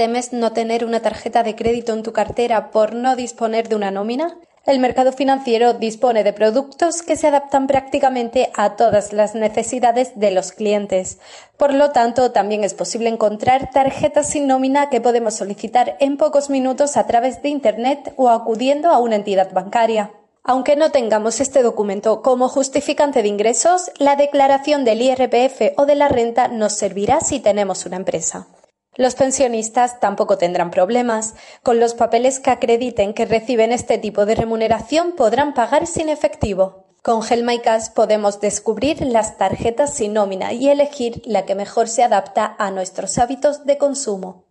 ¿Temes no tener una tarjeta de crédito en tu cartera por no disponer de una nómina? El mercado financiero dispone de productos que se adaptan prácticamente a todas las necesidades de los clientes. Por lo tanto, también es posible encontrar tarjetas sin nómina que podemos solicitar en pocos minutos a través de Internet o acudiendo a una entidad bancaria. Aunque no tengamos este documento como justificante de ingresos, la declaración del IRPF o de la renta nos servirá si tenemos una empresa. Los pensionistas tampoco tendrán problemas. Con los papeles que acrediten que reciben este tipo de remuneración podrán pagar sin efectivo. Con Gelmaicas podemos descubrir las tarjetas sin nómina y elegir la que mejor se adapta a nuestros hábitos de consumo.